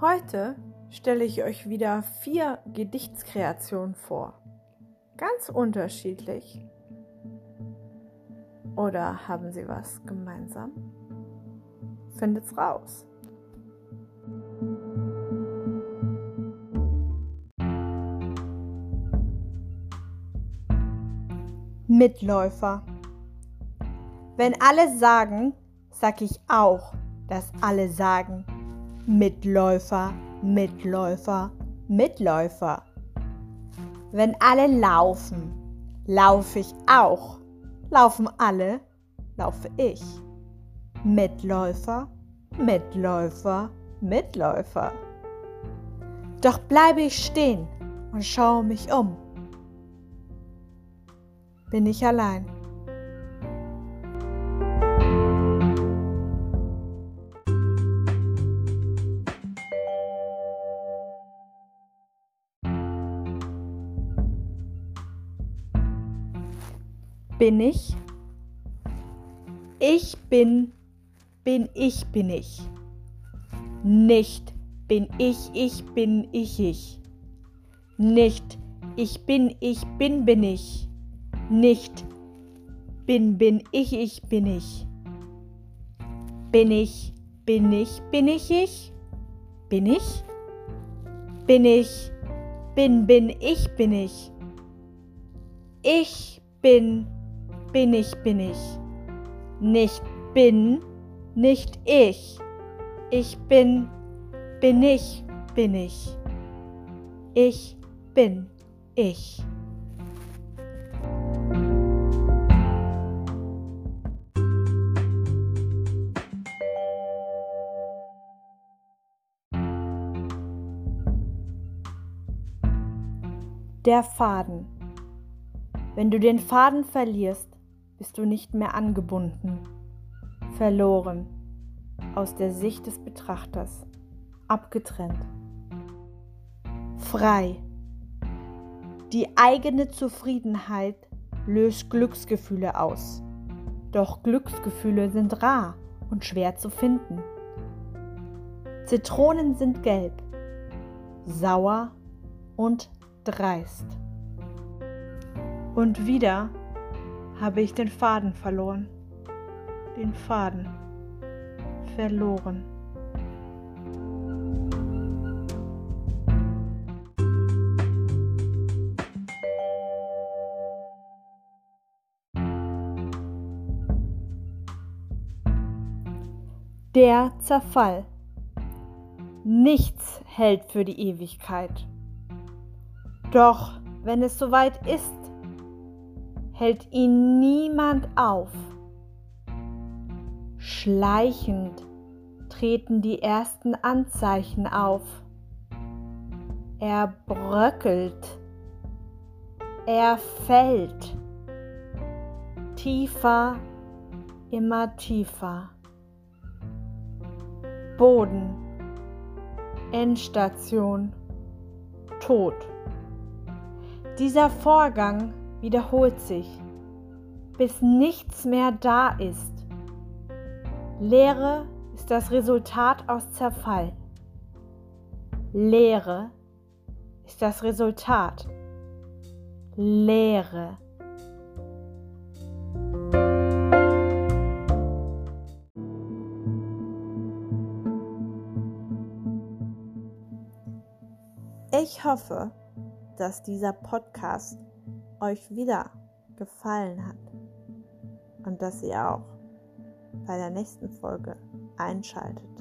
Heute stelle ich euch wieder vier Gedichtskreationen vor. Ganz unterschiedlich. Oder haben sie was gemeinsam? Findet's raus. Mitläufer. Wenn alle sagen, sag ich auch, dass alle sagen. Mitläufer, Mitläufer, Mitläufer. Wenn alle laufen, laufe ich auch. Laufen alle, laufe ich. Mitläufer, Mitläufer, Mitläufer. Doch bleibe ich stehen und schaue mich um bin ich allein. Bin ich? Ich bin, bin ich, bin ich. Nicht bin ich, ich bin ich, ich. Nicht ich bin, ich bin, bin ich nicht bin, bin ich, ich bin ich. Bin ich, bin ich, bin ich ich? Bin ich? Bin ich, bin, bin ich, bin ich. Ich bin, bin ich, bin ich. Nicht bin, nicht ich. Ich bin, bin ich, bin ich. Ich bin ich. Der Faden. Wenn du den Faden verlierst, bist du nicht mehr angebunden, verloren, aus der Sicht des Betrachters, abgetrennt. Frei. Die eigene Zufriedenheit löst Glücksgefühle aus. Doch Glücksgefühle sind rar und schwer zu finden. Zitronen sind gelb, sauer und dreist. Und wieder habe ich den Faden verloren. Den Faden verloren. Der Zerfall. Nichts hält für die Ewigkeit. Doch wenn es soweit ist, hält ihn niemand auf. Schleichend treten die ersten Anzeichen auf. Er bröckelt, er fällt, tiefer, immer tiefer. Boden, Endstation, Tod. Dieser Vorgang wiederholt sich, bis nichts mehr da ist. Leere ist das Resultat aus Zerfall. Leere ist das Resultat. Leere. Ich hoffe, dass dieser Podcast euch wieder gefallen hat und dass ihr auch bei der nächsten Folge einschaltet.